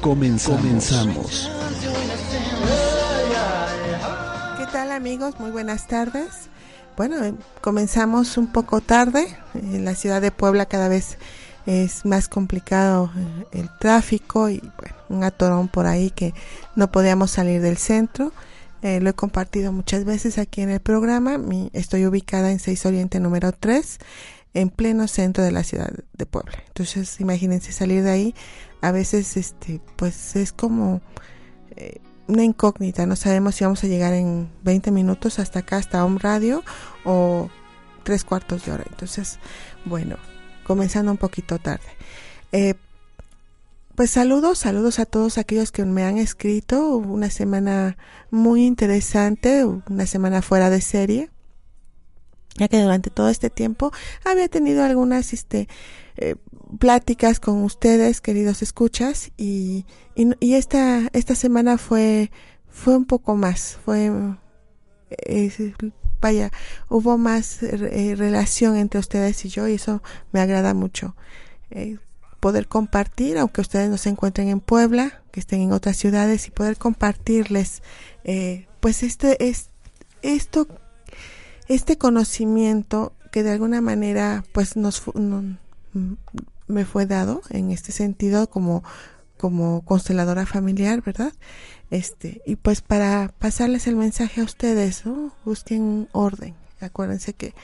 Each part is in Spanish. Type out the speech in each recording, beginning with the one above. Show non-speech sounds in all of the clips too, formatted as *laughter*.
Comenzamos. ¿Qué tal amigos? Muy buenas tardes. Bueno, eh, comenzamos un poco tarde. En la ciudad de Puebla cada vez es más complicado eh, el tráfico y bueno, un atorón por ahí que no podíamos salir del centro. Eh, lo he compartido muchas veces aquí en el programa. estoy ubicada en 6 Oriente número 3, en pleno centro de la ciudad de Puebla. Entonces, imagínense salir de ahí a veces este pues es como eh, una incógnita, no sabemos si vamos a llegar en 20 minutos hasta acá, hasta un radio o tres cuartos de hora. Entonces, bueno, comenzando un poquito tarde. Eh, pues saludos, saludos a todos aquellos que me han escrito. Una semana muy interesante, una semana fuera de serie. Ya que durante todo este tiempo había tenido algunas este, eh, pláticas con ustedes, queridos escuchas, y, y, esta, esta semana fue, fue un poco más, fue, vaya, hubo más eh, relación entre ustedes y yo y eso me agrada mucho. Eh, poder compartir, aunque ustedes no se encuentren en Puebla, que estén en otras ciudades y poder compartirles, pues este es esto, este conocimiento que de alguna manera, pues nos, me fue dado en este sentido como como consteladora familiar, ¿verdad? Este, y pues para pasarles el mensaje a ustedes. Busquen orden. Acuérdense que,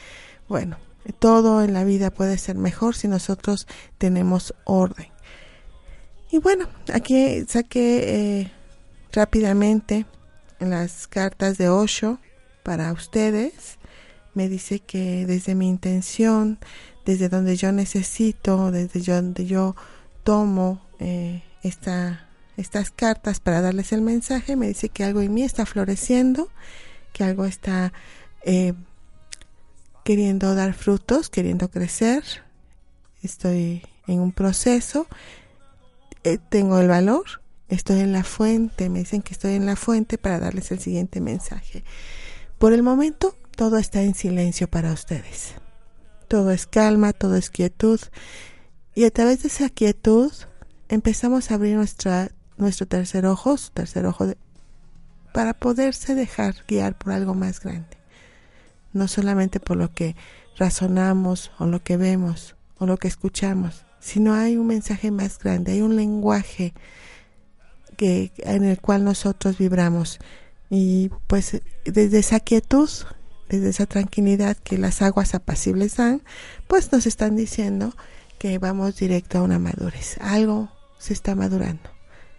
bueno, todo en la vida puede ser mejor si nosotros tenemos orden. Y bueno, aquí saqué eh, rápidamente las cartas de Osho para ustedes. Me dice que desde mi intención desde donde yo necesito, desde donde yo tomo eh, esta, estas cartas para darles el mensaje, me dice que algo en mí está floreciendo, que algo está eh, queriendo dar frutos, queriendo crecer. Estoy en un proceso, eh, tengo el valor, estoy en la fuente, me dicen que estoy en la fuente para darles el siguiente mensaje. Por el momento, todo está en silencio para ustedes todo es calma, todo es quietud. Y a través de esa quietud empezamos a abrir nuestro tercer ojo, su tercer ojo, para poderse dejar guiar por algo más grande. No solamente por lo que razonamos o lo que vemos o lo que escuchamos, sino hay un mensaje más grande, hay un lenguaje que, en el cual nosotros vibramos. Y pues desde esa quietud desde esa tranquilidad que las aguas apacibles dan, pues nos están diciendo que vamos directo a una madurez. Algo se está madurando,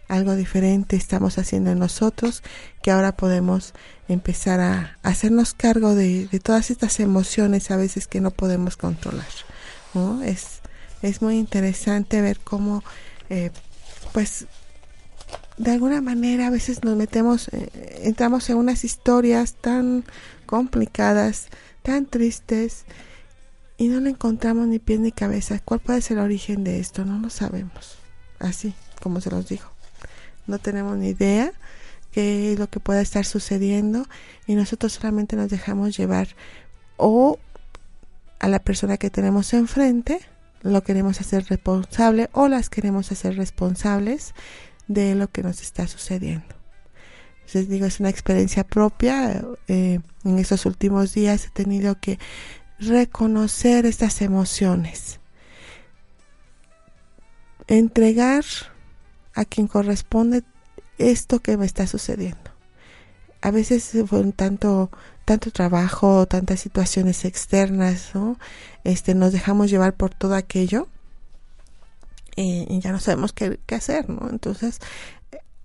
algo diferente estamos haciendo en nosotros que ahora podemos empezar a hacernos cargo de, todas estas emociones a veces que no podemos controlar. Es, es muy interesante ver cómo, eh, pues, de alguna manera a veces nos metemos, eh, entramos en unas historias tan complicadas, tan tristes, y no le encontramos ni pie ni cabeza. ¿Cuál puede ser el origen de esto? No lo sabemos. Así, como se los dijo. No tenemos ni idea qué es lo que pueda estar sucediendo y nosotros solamente nos dejamos llevar o a la persona que tenemos enfrente, lo queremos hacer responsable o las queremos hacer responsables de lo que nos está sucediendo les digo, es una experiencia propia. Eh, en estos últimos días he tenido que reconocer estas emociones. Entregar a quien corresponde esto que me está sucediendo. A veces fue un tanto, tanto trabajo, tantas situaciones externas, ¿no? Este, nos dejamos llevar por todo aquello eh, y ya no sabemos qué, qué hacer, ¿no? Entonces,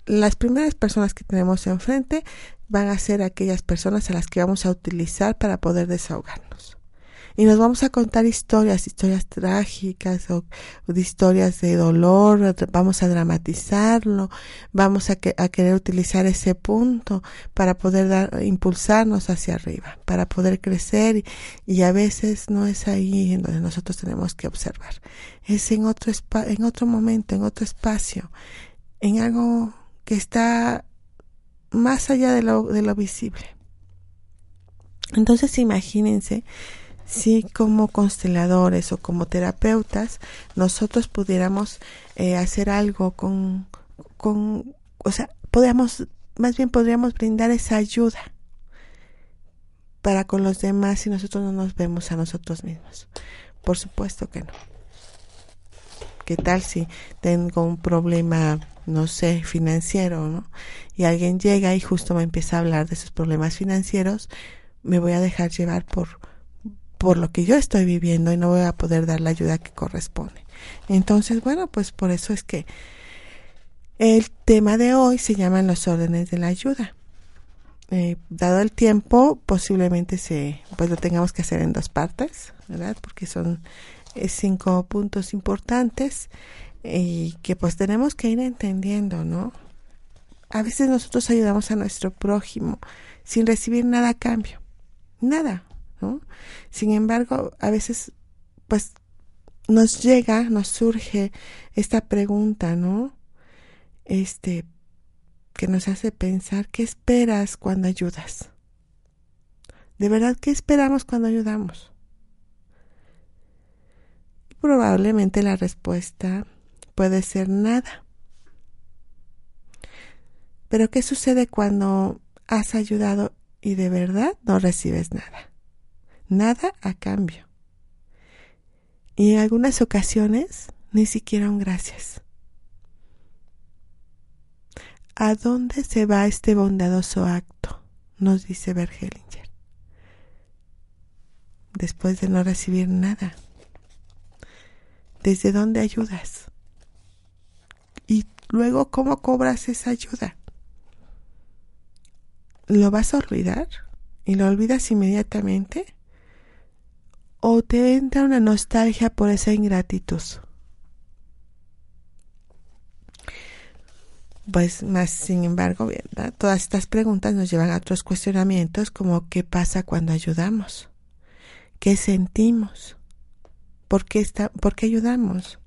las primeras personas que tenemos enfrente van a ser aquellas personas a las que vamos a utilizar para poder desahogarnos. y nos vamos a contar historias, historias trágicas o, de historias de dolor, vamos a dramatizarlo, vamos a, a querer utilizar ese punto para poder dar, impulsarnos hacia arriba, para poder crecer y, a veces no es ahí en donde nosotros tenemos que observar, es en otro, en otro momento, en otro espacio, en algo que está más allá de lo, de lo visible. Entonces imagínense si como consteladores o como terapeutas nosotros pudiéramos eh, hacer algo con, con, o sea, podríamos, más bien podríamos brindar esa ayuda para con los demás si nosotros no nos vemos a nosotros mismos. Por supuesto que no. ¿Qué tal si tengo un problema, no sé, financiero, ¿no? Y alguien llega y justo me empieza a hablar de sus problemas financieros, me voy a dejar llevar por, por lo que yo estoy viviendo y no voy a poder dar la ayuda que corresponde. Entonces, bueno, pues por eso es que el tema de hoy se llaman los órdenes de la ayuda. Eh, dado el tiempo, posiblemente se, pues lo tengamos que hacer en dos partes, ¿verdad? Porque son cinco puntos importantes y que pues tenemos que ir entendiendo, ¿no? A veces nosotros ayudamos a nuestro prójimo sin recibir nada a cambio nada, ¿no? Sin embargo, a veces, pues, nos llega, nos surge esta pregunta, ¿no? Este, que nos hace pensar, ¿qué esperas cuando ayudas? ¿De verdad qué esperamos cuando ayudamos? Probablemente la respuesta puede ser nada. Pero ¿qué sucede cuando has ayudado y de verdad no recibes nada. Nada a cambio. Y en algunas ocasiones ni siquiera un gracias. ¿A dónde se va este bondadoso acto? Nos dice Bergelinger. Después de no recibir nada. ¿Desde dónde ayudas? Y luego, ¿cómo cobras esa ayuda? ¿Lo vas a olvidar? ¿Y lo olvidas inmediatamente? ¿O te entra una nostalgia por esa ingratitud? Pues más sin embargo. Todas estas preguntas nos llevan a otros cuestionamientos como ¿qué pasa cuando ayudamos? ¿Qué sentimos? ¿Por qué, está, ¿Por qué ayudamos?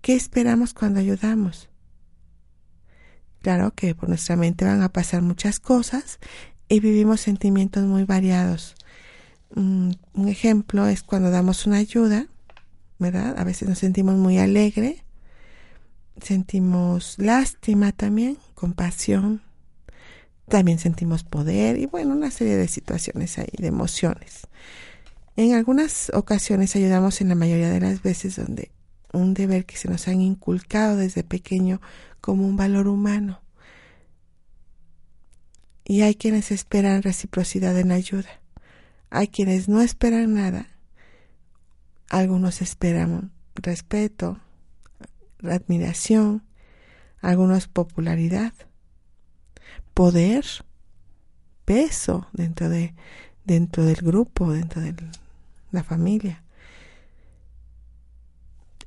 ¿Qué esperamos cuando ayudamos? Claro que por nuestra mente van a pasar muchas cosas y vivimos sentimientos muy variados. Mm, un ejemplo es cuando damos una ayuda, ¿verdad? A veces nos sentimos muy alegre, sentimos lástima también, compasión, también sentimos poder y bueno, una serie de situaciones ahí, de emociones. En algunas ocasiones ayudamos en la mayoría de las veces donde un deber que se nos han inculcado desde pequeño como un valor humano. Y hay quienes esperan reciprocidad en ayuda. Hay quienes no esperan nada. Algunos esperan respeto, admiración, algunos popularidad, poder, peso dentro de dentro del grupo, dentro de la familia.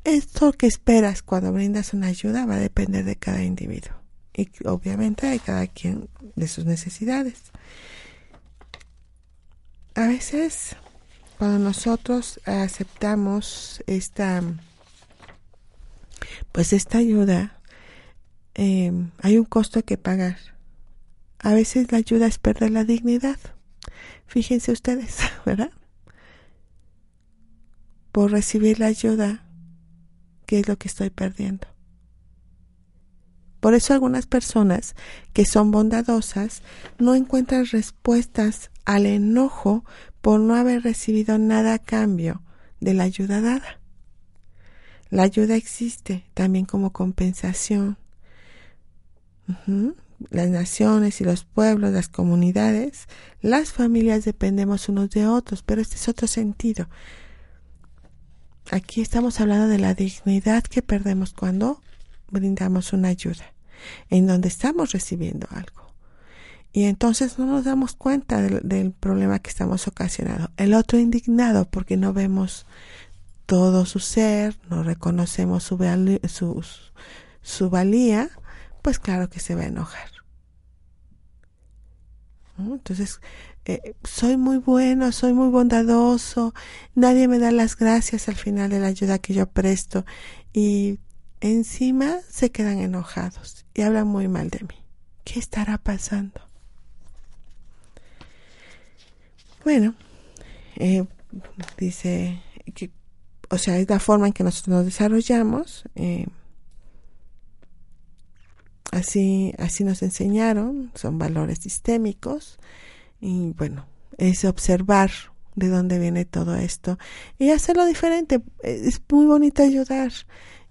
Esto que esperas cuando brindas una ayuda va a depender de cada individuo y obviamente de cada quien de sus necesidades. A veces cuando nosotros aceptamos esta pues esta ayuda em, hay un costo que pagar. A veces la ayuda es perder la dignidad. Fíjense ustedes, *laughs* ¿verdad? Por recibir la ayuda qué es lo que estoy perdiendo. Por eso algunas personas que son bondadosas no encuentran respuestas al enojo por no haber recibido nada a cambio de la ayuda dada. La ayuda existe también como compensación. Las naciones y los pueblos, las comunidades, las familias dependemos unos de otros, pero este es otro sentido. Aquí estamos hablando de la dignidad que perdemos cuando brindamos una ayuda, en donde estamos recibiendo algo. y entonces no nos damos cuenta del, problema que estamos ocasionando. El otro indignado porque no vemos todo su ser, no reconocemos su, su, valía, pues claro que se va a enojar. Entonces, eh, soy muy bueno, soy muy bondadoso, nadie me da las gracias al final de la ayuda que yo presto y encima se quedan enojados y hablan muy mal de mí. ¿Qué estará pasando? Bueno, eh, dice que, o sea, es la forma en que nosotros nos desarrollamos. Eh, así, así nos enseñaron, son valores sistémicos. Y bueno, es observar de dónde viene todo esto y hacerlo diferente. Es muy bonito ayudar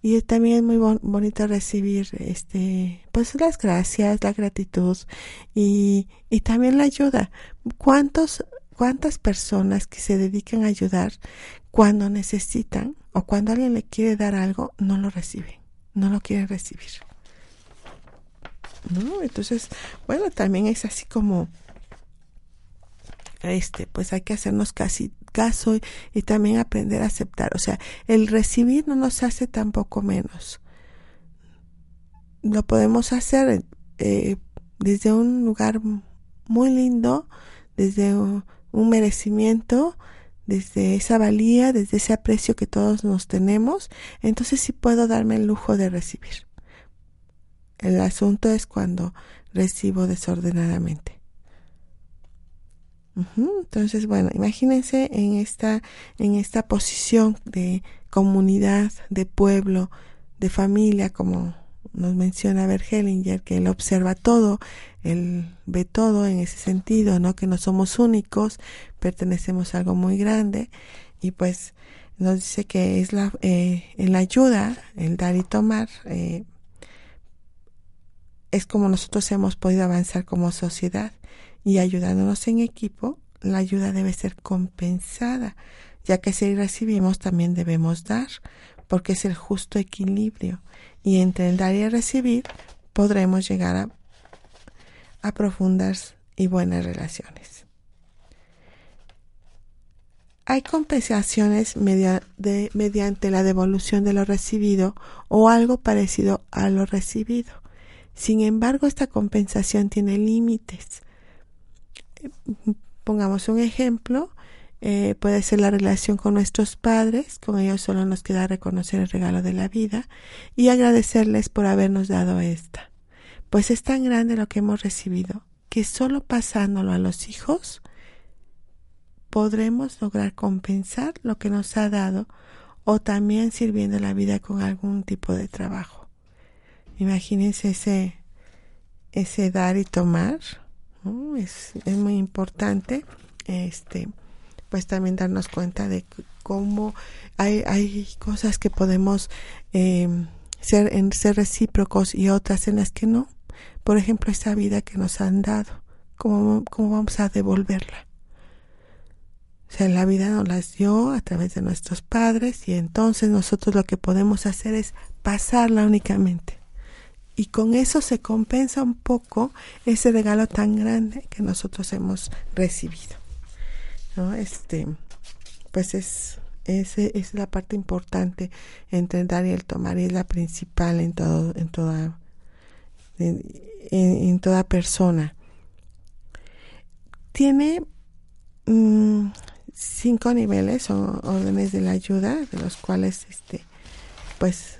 y también es muy bonito recibir este pues las gracias la gratitud y, y también la ayuda. Cuántos cuántas personas que se dedican a ayudar cuando necesitan o cuando alguien le quiere dar algo no lo reciben no lo quieren recibir no entonces bueno también es así como este pues hay que hacernos casi caso y, también aprender a aceptar. O sea, el recibir no nos hace tampoco menos. Lo podemos hacer eh, desde un lugar muy lindo, desde un, merecimiento, desde esa valía, desde ese aprecio que todos nos tenemos. Entonces sí puedo darme el lujo de recibir. El asunto es cuando recibo desordenadamente. Entonces, bueno, imagínense en esta, en esta posición de comunidad, de pueblo, de familia, como nos menciona Bergelinger, que él observa todo, él ve todo en ese sentido, ¿no? Que no somos únicos, pertenecemos a algo muy grande. Y pues nos dice que es la, eh, ayuda, el dar y tomar, eh, es como nosotros hemos podido avanzar como sociedad y ayudándonos en equipo, la ayuda debe ser compensada, ya que si recibimos también debemos dar, porque es el justo equilibrio y entre el dar y el recibir podremos llegar a, a profundas y buenas relaciones. Hay compensaciones mediante la devolución de lo recibido o algo parecido a lo recibido. Sin embargo, esta compensación tiene límites pongamos un ejemplo, eh, puede ser la relación con nuestros padres, con ellos solo nos queda reconocer el regalo de la vida y agradecerles por habernos dado esta. Pues es tan grande lo que hemos recibido que solo pasándolo a los hijos podremos lograr compensar lo que nos ha dado o también sirviendo la vida con algún tipo de trabajo. Imagínense ese, ese dar y tomar es, es muy importante este pues también darnos cuenta de cómo hay, hay cosas que podemos em, ser, ser recíprocos y otras en las que no. Por ejemplo, esa vida que nos han dado, ¿cómo, cómo vamos a devolverla? O sea, la vida nos las dio a través de nuestros padres y entonces nosotros lo que podemos hacer es pasarla únicamente y con eso se compensa un poco ese regalo tan grande que nosotros hemos recibido. ¿no? Este, pues es, ese es la parte importante entre dar y el tomar y es la principal en todo, en toda, en, toda persona. Tiene mm, cinco niveles o órdenes de la ayuda, de los cuales este, pues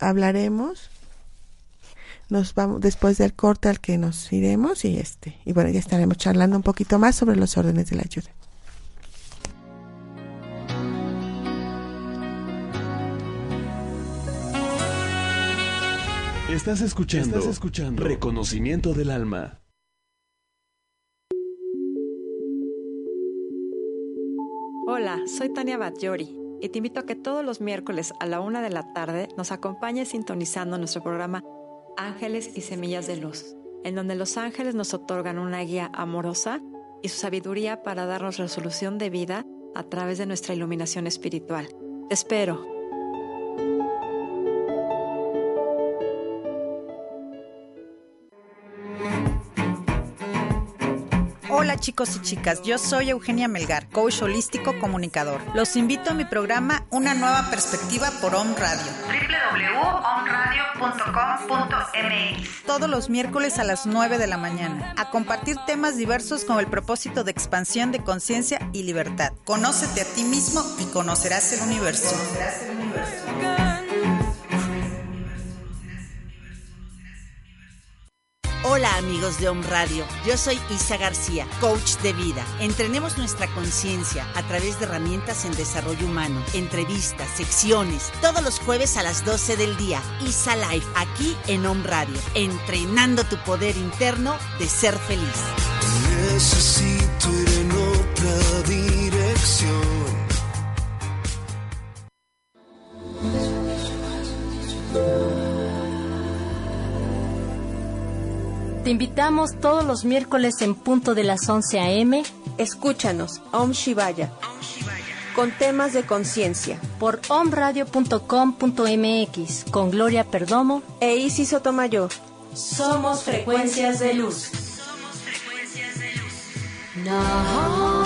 hablaremos nos vamos después del corte al que nos iremos y este y bueno ya estaremos charlando un poquito más sobre los órdenes de la ayuda. Estás escuchando, Estás escuchando Reconocimiento del Alma. Hola, soy Tania Batllori y te invito a que todos los miércoles a la una de la tarde nos acompañes sintonizando nuestro programa Ángeles y Semillas de Luz, en donde los ángeles nos otorgan una guía amorosa y su sabiduría para darnos resolución de vida a través de nuestra iluminación espiritual. Te espero. Hola chicos y chicas, yo soy Eugenia Melgar, coach holístico comunicador. Los invito a mi programa Una nueva perspectiva por Om Radio. Todos los miércoles a las 9 de la mañana, a compartir temas diversos con el propósito de expansión de conciencia y libertad. Conócete a ti mismo y conocerás el universo. Conocerás el universo. Hola amigos de Home Radio, yo soy Isa García, coach de vida. Entrenemos nuestra conciencia a través de herramientas en desarrollo humano, entrevistas, secciones, todos los jueves a las 12 del día. Isa Life, aquí en Home Radio, entrenando tu poder interno de ser feliz. Necesito Te invitamos todos los miércoles en punto de las 11 a.m. Escúchanos, Om Shivaya, con temas de conciencia. Por omradio.com.mx, con Gloria Perdomo e Isis Sotomayor. Somos frecuencias de luz. Somos frecuencias de luz. No.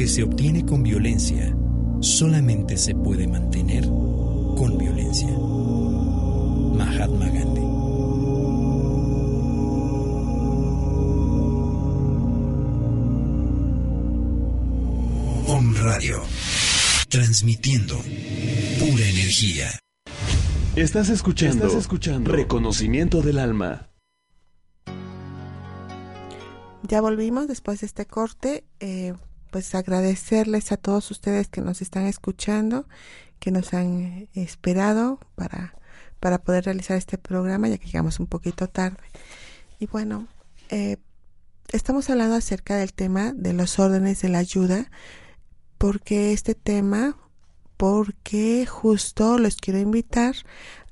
Que se obtiene con violencia solamente se puede mantener con violencia. Mahatma Gandhi. Om Radio. Transmitiendo pura energía. Estás escuchando, Estás escuchando Reconocimiento del Alma. Ya volvimos después de este corte. Eh, pues agradecerles a todos ustedes que nos están escuchando, que nos han esperado para, para poder realizar este programa, ya que llegamos un poquito tarde. Y bueno, eh, estamos hablando acerca del tema de los órdenes de la ayuda, porque este tema, porque justo les quiero invitar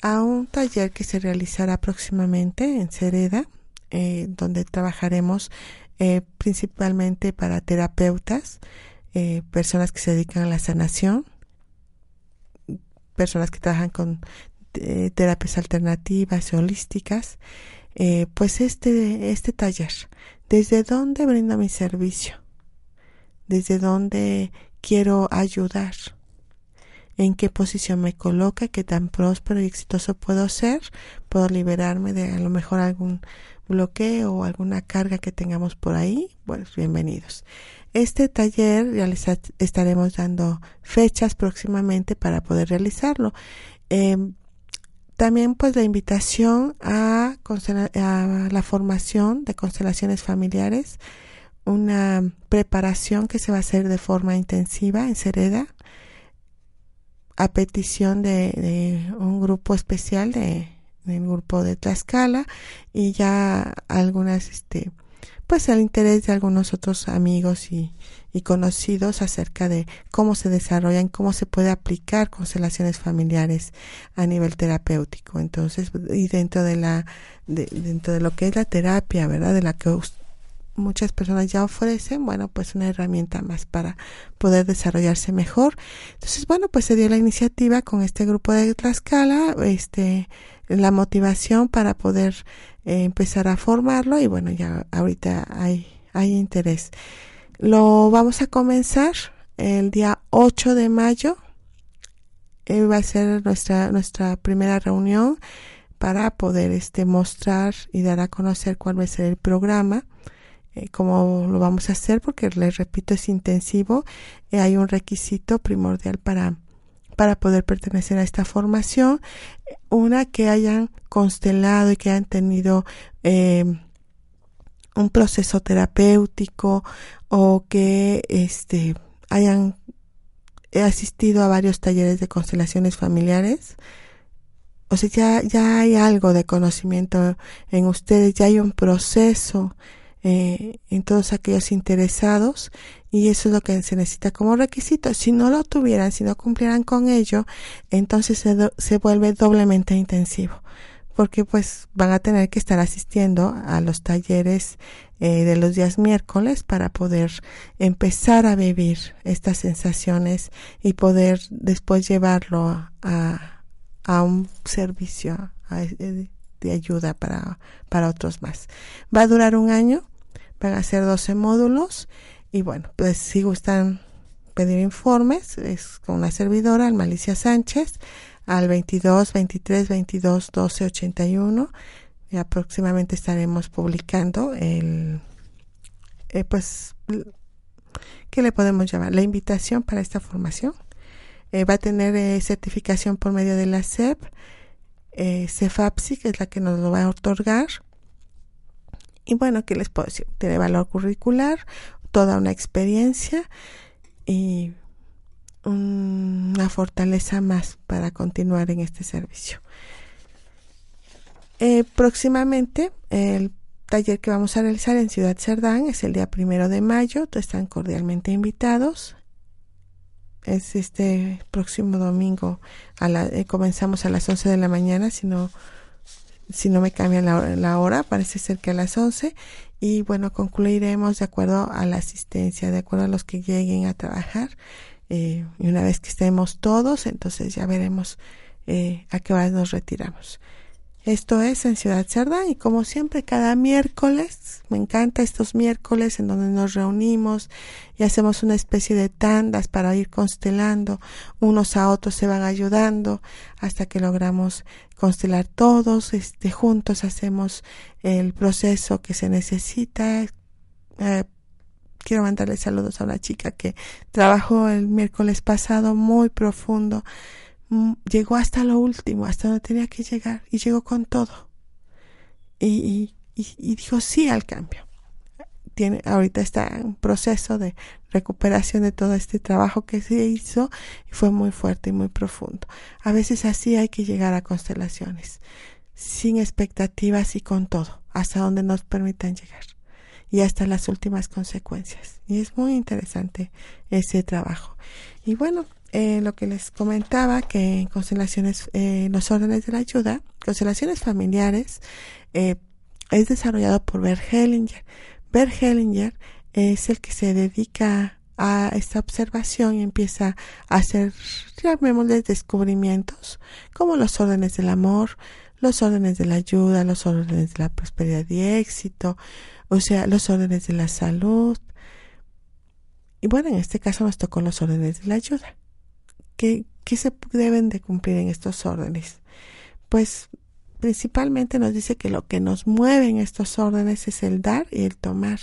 a un taller que se realizará próximamente en Cereda, eh, donde trabajaremos eh, principalmente para terapeutas, eh, personas que se dedican a la sanación, personas que trabajan con eh, terapias alternativas holísticas. pues este, este taller, ¿desde dónde brindo mi servicio? ¿Desde dónde quiero ayudar? en qué posición me coloca, qué tan próspero y exitoso puedo ser, puedo liberarme de a lo mejor algún bloqueo o alguna carga que tengamos por ahí, pues bienvenidos. Este taller ya les estaremos dando fechas próximamente para poder realizarlo. Em, también pues la invitación a, a la formación de constelaciones familiares, una preparación que se va a hacer de forma intensiva en Cereda, a petición de un grupo especial de el grupo de Tlaxcala y ya algunas, este, pues el interés de algunos otros amigos y, y conocidos acerca de cómo se desarrollan, cómo se puede aplicar constelaciones familiares a nivel terapéutico. Entonces, y dentro de la, de, dentro de lo que es la terapia, ¿verdad? De la que muchas personas ya ofrecen, bueno, pues una herramienta más para poder desarrollarse mejor. Entonces, bueno, pues se dio la iniciativa con este grupo de Tlaxcala, este, la motivación para poder eh, empezar a formarlo y bueno, ya ahorita hay, hay interés. Lo vamos a comenzar el día 8 de mayo. Eh, va a ser nuestra, nuestra primera reunión para poder este, mostrar y dar a conocer cuál va a ser el programa, eh, cómo lo vamos a hacer, porque les repito, es intensivo. hay un requisito primordial para para poder pertenecer a esta formación. Una que hayan constelado y que hayan tenido eh, un proceso terapéutico o que este hayan asistido a varios talleres de constelaciones familiares. O sea, ya, ya hay algo de conocimiento en ustedes, ya hay un proceso eh, en todos aquellos interesados y eso es lo que se necesita como requisito. Si no lo tuvieran, si no cumplieran con ello, entonces se, se vuelve doblemente intensivo porque pues van a tener que estar asistiendo a los talleres eh, de los días miércoles para poder empezar a vivir estas sensaciones y poder después llevarlo a, a un servicio de, de ayuda para, para otros más. Va a durar un año, van a ser 12 módulos y bueno, pues si gustan pedir informes, es con una servidora, Malicia Sánchez, al 22 23 22 12 81 y próximamente estaremos publicando el eh, pues ¿qué le podemos llamar? la invitación para esta formación eh, va a tener eh, certificación por medio de la SEP eh, CEFAPSI que es la que nos lo va a otorgar y bueno, ¿qué les puedo decir? Tiene valor curricular, toda una experiencia y una fortaleza más para continuar en este servicio. Eh, próximamente, el taller que vamos a realizar en Ciudad Cerdán es el día primero de mayo. Están cordialmente invitados. Es este próximo domingo. A la, eh, comenzamos a las 11 de la mañana, si no, si no me cambia la, la hora, parece ser que a las 11. Y bueno, concluiremos de acuerdo a la asistencia, de acuerdo a los que lleguen a trabajar eh, y una vez que estemos todos, entonces ya veremos eh, a qué hora nos retiramos. Esto es en Ciudad Cerdán y como siempre cada miércoles, me encanta estos miércoles en donde nos reunimos y hacemos una especie de tandas para ir constelando, unos a otros se van ayudando hasta que logramos constelar todos, este, juntos hacemos el proceso que se necesita, eh, quiero mandarle saludos a una chica que trabajó el miércoles pasado muy profundo. Mm, llegó hasta lo último, hasta donde tenía que llegar y llegó con todo. Y, y, dijo sí al cambio. Tiene, ahorita está en proceso de recuperación de todo este trabajo que se hizo y fue muy fuerte y muy profundo. A veces así hay que llegar a constelaciones, sin expectativas y con todo, hasta donde nos permitan llegar y hasta las últimas consecuencias. Y es muy interesante ese trabajo. Y bueno, eh, lo que les comentaba, que en constelaciones, eh, los órdenes de la ayuda, constelaciones familiares, eh, es desarrollado por Bert Hellinger. Bert Hellinger es el que se dedica a esta observación y empieza a hacer, llamémosle, descubrimientos, como los órdenes del amor, los órdenes de la ayuda, los órdenes de la prosperidad y éxito, o sea, los órdenes de la salud. Y bueno, en este caso nos tocó los órdenes de la ayuda. ¿Qué, qué se deben de cumplir en estos órdenes? Pues principalmente nos dice que lo que nos mueve en estos órdenes es el dar y el tomar.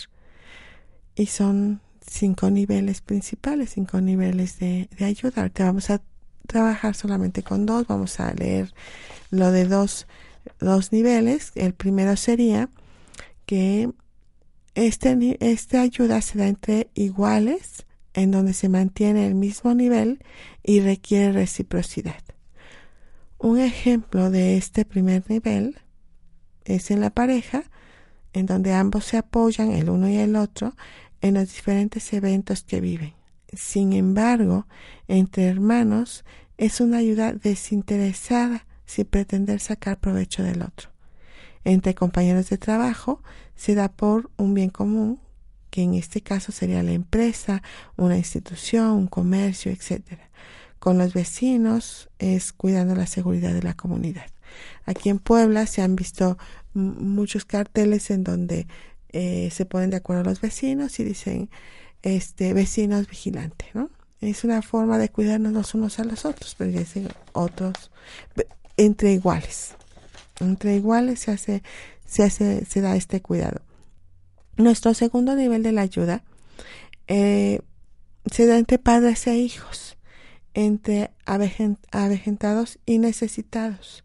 Y son cinco niveles principales, cinco niveles de, de ayuda. Ahorita vamos a trabajar solamente con dos, vamos a leer lo de dos, dos niveles. El primero sería que este, esta ayuda se da entre iguales, en donde se mantiene el mismo nivel y requiere reciprocidad. Un ejemplo de este primer nivel es en la pareja, en donde ambos se apoyan el uno y el otro en los diferentes eventos que viven. Sin embargo, entre hermanos es una ayuda desinteresada sin pretender sacar provecho del otro entre compañeros de trabajo se da por un bien común, que en este caso sería la empresa, una institución, un comercio, etc. Con los vecinos es cuidando la seguridad de la comunidad. Aquí en Puebla se han visto muchos carteles en donde eh, se ponen de acuerdo los vecinos y dicen este vecinos vigilantes, ¿no? Es una forma de cuidarnos los unos a los otros, pero dicen otros entre iguales entre iguales se hace, se hace, se da este cuidado. Nuestro segundo nivel de la ayuda eh, se da entre padres e hijos. entre avejentados y necesitados,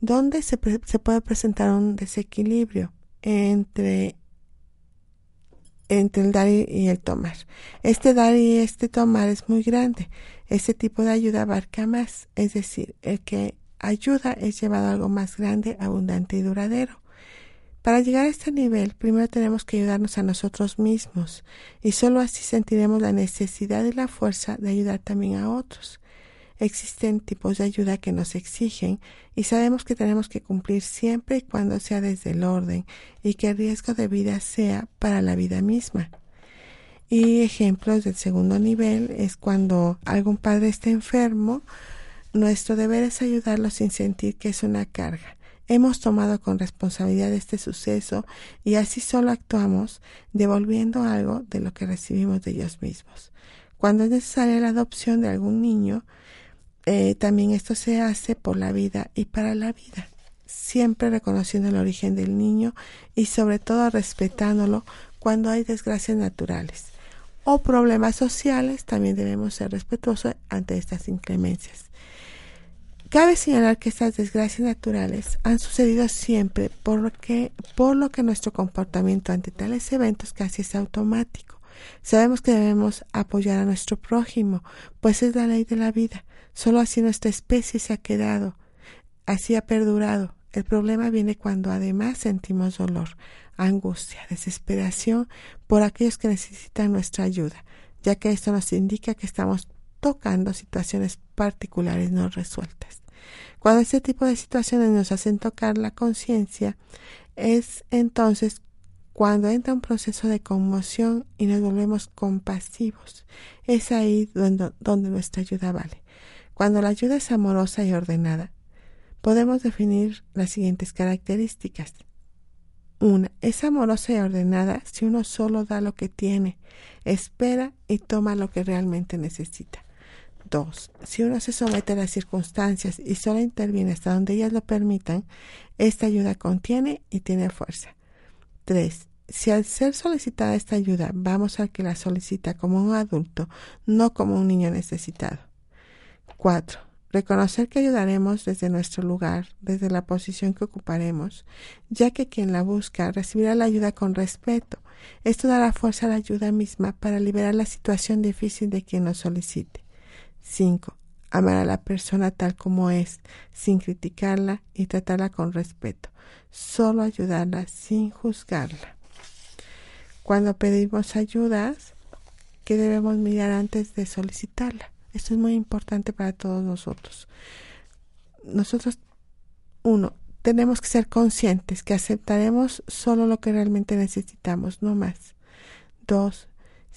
donde se, se puede presentar un desequilibrio entre entre el dar y el tomar. Este dar y este tomar es muy grande. Este tipo de ayuda abarca más, es decir, el que ayuda es llevado a algo más grande, abundante y duradero. Para llegar a este nivel, primero tenemos que ayudarnos a nosotros mismos y solo así sentiremos la necesidad y la fuerza de ayudar también a otros. Existen tipos de ayuda que nos exigen y sabemos que tenemos que cumplir siempre y cuando sea desde el orden y que el riesgo de vida sea para la vida misma. Y ejemplos del segundo nivel es cuando algún padre está enfermo, nuestro deber es ayudarlo sin sentir que es una carga. Hemos tomado con responsabilidad este suceso y así solo actuamos devolviendo algo de lo que recibimos de ellos mismos. Cuando es necesaria la adopción de algún niño, eh, también esto se hace por la vida y para la vida, siempre reconociendo el origen del niño y sobre todo respetándolo cuando hay desgracias naturales o problemas sociales, también debemos ser respetuosos ante estas inclemencias. Cabe señalar que estas desgracias naturales han sucedido siempre porque, por lo que nuestro comportamiento ante tales eventos casi es automático. Sabemos que debemos apoyar a nuestro prójimo, pues es la ley de la vida. Solo así nuestra especie se ha quedado, así ha perdurado. El problema viene cuando además sentimos dolor, angustia, desesperación por aquellos que necesitan nuestra ayuda, ya que esto nos indica que estamos tocando situaciones particulares no resueltas. Cuando este tipo de situaciones nos hacen tocar la conciencia, es entonces cuando entra un proceso de conmoción y nos volvemos compasivos. Es ahí donde, donde nuestra ayuda vale. Cuando la ayuda es amorosa y ordenada, podemos definir las siguientes características. Una, es amorosa y ordenada si uno solo da lo que tiene, espera y toma lo que realmente necesita. Dos, si uno se somete a las circunstancias y solo interviene hasta donde ellas lo permitan, esta ayuda contiene y tiene fuerza. Tres, si al ser solicitada esta ayuda vamos al que la solicita como un adulto, no como un niño necesitado. 4. Reconocer que ayudaremos desde nuestro lugar, desde la posición que ocuparemos, ya que quien la busca recibirá la ayuda con respeto. Esto dará fuerza a la ayuda misma para liberar la situación difícil de quien nos solicite. 5. Amar a la persona tal como es, sin criticarla y tratarla con respeto. Solo ayudarla sin juzgarla. Cuando pedimos ayudas, ¿qué debemos mirar antes de solicitarla? Esto es muy importante para todos nosotros. Nosotros, uno, tenemos que ser conscientes que aceptaremos solo lo que realmente necesitamos, no más. Dos,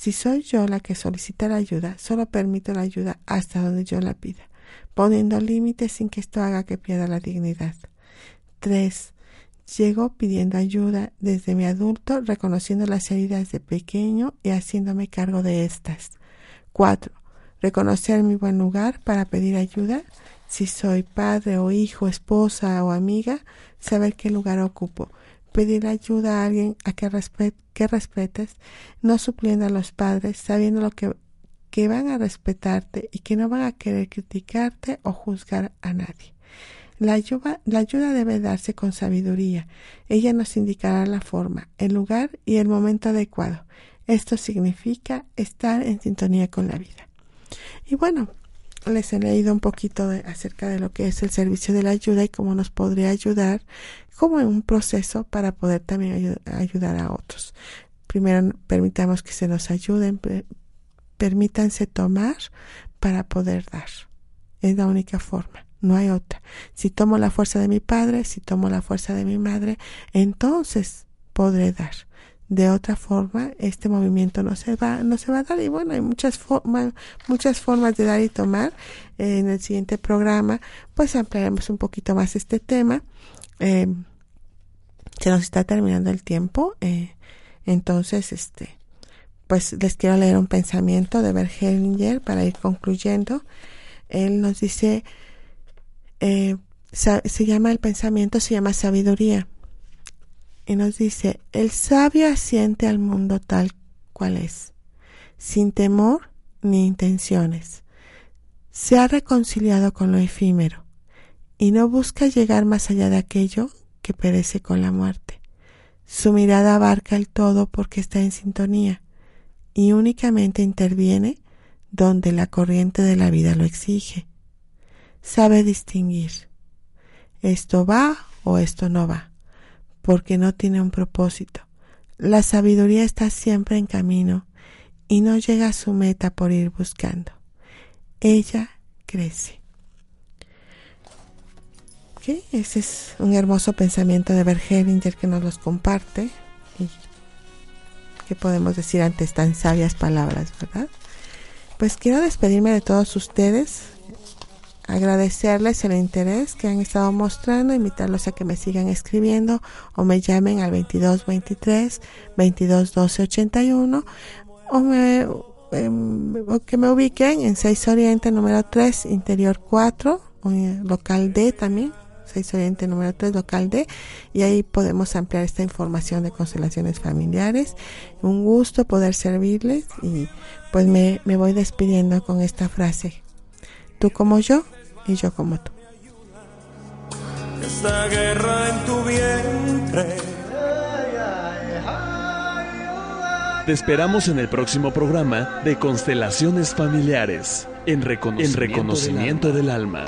si soy yo la que solicita la ayuda, solo permito la ayuda hasta donde yo la pida, poniendo límites sin que esto haga que pierda la dignidad. Tres, llego pidiendo ayuda desde mi adulto, reconociendo las heridas de pequeño y haciéndome cargo de estas. Cuatro, reconocer mi buen lugar para pedir ayuda, si soy padre o hijo, esposa o amiga, saber qué lugar ocupo, pedir ayuda a alguien a que, que respetes, no supliendo a los padres, sabiendo lo que, que van a respetarte y que no van a querer criticarte o juzgar a nadie. La ayuda, la ayuda debe darse con sabiduría. Ella nos indicará la forma, el lugar y el momento adecuado. Esto significa estar en sintonía con la vida. Y bueno, les he leído un poquito acerca de lo que es el servicio de la ayuda y cómo nos podría ayudar como en un proceso para poder también ayudar a otros. Primero permitamos que se nos ayuden, permítanse tomar para poder dar. Es la única forma, no hay otra. Si tomo la fuerza de mi padre, si tomo la fuerza de mi madre, entonces podré dar de otra forma este movimiento no se va no se va a dar. Y bueno hay muchas formas muchas formas de dar y tomar. En el siguiente programa pues ampliaremos un poquito más este tema. Eh, se nos está terminando el tiempo eh, entonces este pues les quiero leer un pensamiento de Berger para ir concluyendo. Él nos dice eh, se llama el pensamiento se llama sabiduría y nos dice, el sabio asiente al mundo tal cual es, sin temor ni intenciones. Se ha reconciliado con lo efímero y no busca llegar más allá de aquello que perece con la muerte. Su mirada abarca el todo porque está en sintonía y únicamente interviene donde la corriente de la vida lo exige. Sabe distinguir. Esto va o esto no va, porque no tiene un propósito. La sabiduría está siempre en camino y no llega a su meta por ir buscando. Ella crece. Ese es un hermoso pensamiento de Bergelinger que nos los comparte. Y ¿Qué podemos decir ante tan sabias palabras, verdad? Pues quiero despedirme de todos ustedes, agradecerles el interés que han estado mostrando, invitarlos a que me sigan escribiendo o me llamen al 2223 221281 o, me, em, o que me ubiquen en 6 Oriente número 3, interior 4, local D también, 6 Oriente número 3, local D, y ahí podemos ampliar esta información de constelaciones familiares. Un gusto poder servirles y pues me, me voy despidiendo con esta frase. Tú como yo y yo como tú. Esta guerra en tu vientre. Te esperamos en el próximo programa de Constelaciones Familiares, en reconocimiento, del alma.